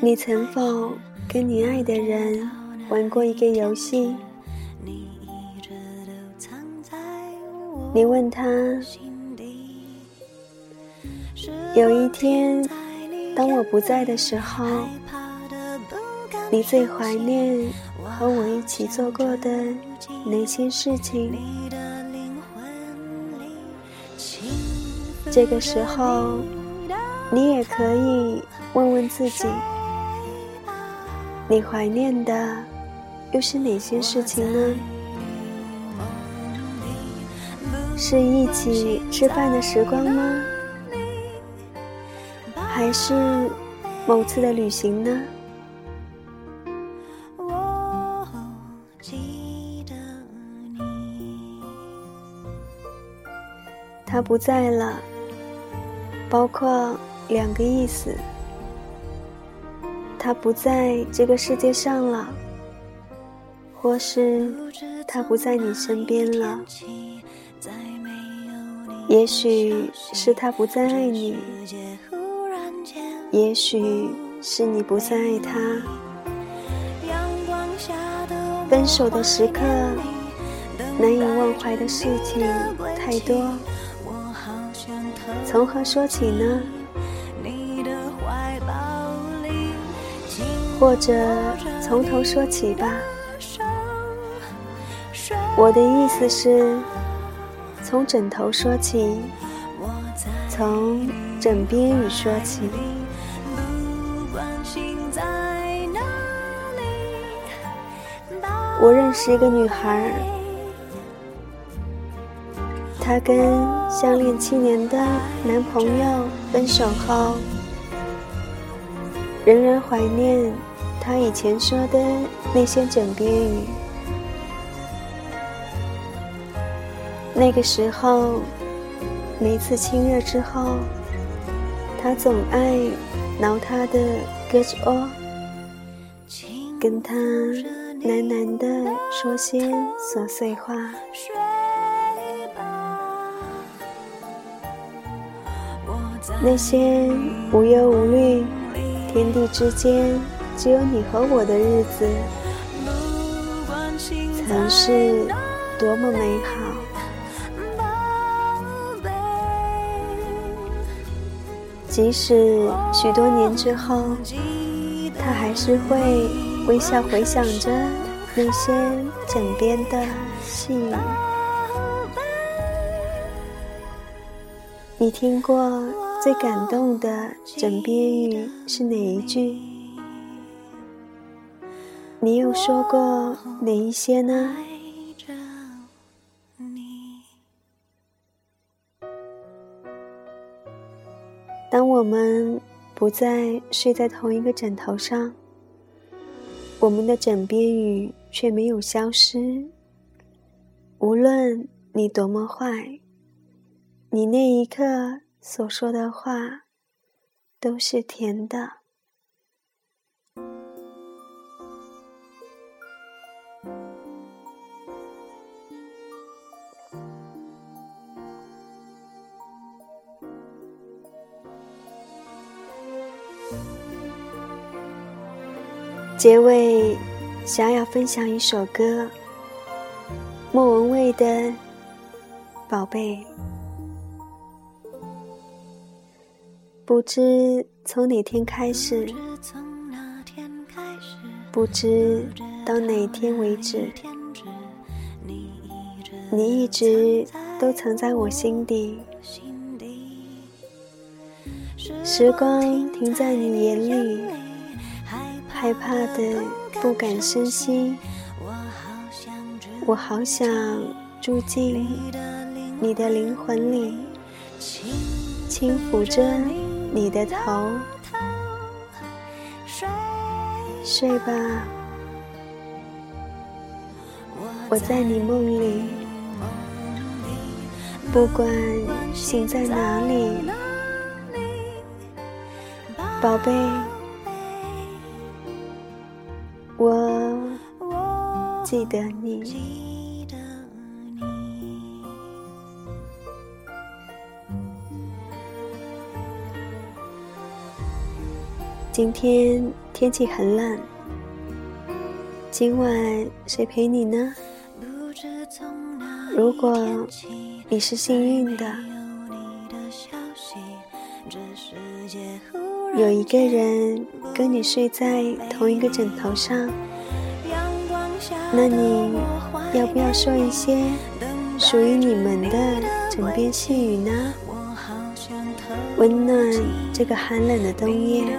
你曾否跟你爱的人玩过一个游戏？你问他，有一天，当我不在的时候，你最怀念和我一起做过的哪些事情？这个时候，你也可以问问自己，你怀念的又是哪些事情呢？是一起吃饭的时光吗？还是某次的旅行呢？他不在了，包括两个意思：他不在这个世界上了，或是他不在你身边了。也许是他不再爱你，也许是你不再爱他。分手的时刻，难以忘怀的事情太多，从何说起呢？或者从头说起吧。我的意思是。从枕头说起，从枕边语说起。我认识一个女孩，她跟相恋七年的男朋友分手后，仍然怀念他以前说的那些枕边语。那个时候，每次亲热之后，他总爱挠他的胳肢窝，跟他喃喃地说些琐碎话。那些无忧无虑、天地之间只有你和我的日子，曾是多么美好。即使许多年之后，他还是会微笑回想着那些枕边的细语。你听过最感动的枕边语是哪一句？你又说过哪一些呢？当我们不再睡在同一个枕头上，我们的枕边语却没有消失。无论你多么坏，你那一刻所说的话都是甜的。结尾，想要分享一首歌，莫文蔚的《宝贝》。不知从哪天开始，不知到哪天为止，你一直都藏在我心底。时光停在你眼里。害怕的不敢深吸，我好想住进你的灵魂里，轻抚着你的头，睡吧，我在你梦里，不管醒在哪里，宝贝。记得你。今天天气很冷，今晚谁陪你呢？如果你是幸运的，有一个人跟你睡在同一个枕头上，那你要不要说一些属于你们的枕边细语呢？温暖这个寒冷的冬夜。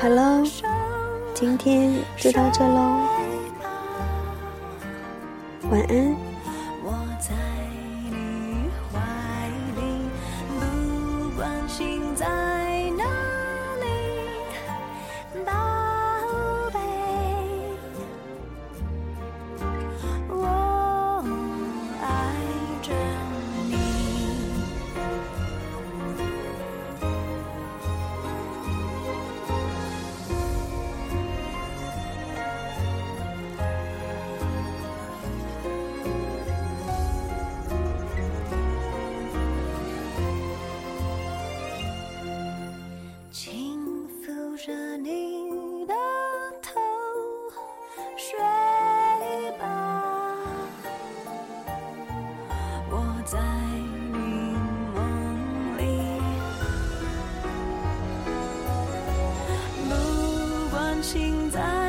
好喽，今天就到这喽，晚安。心在。在你梦里。不管心在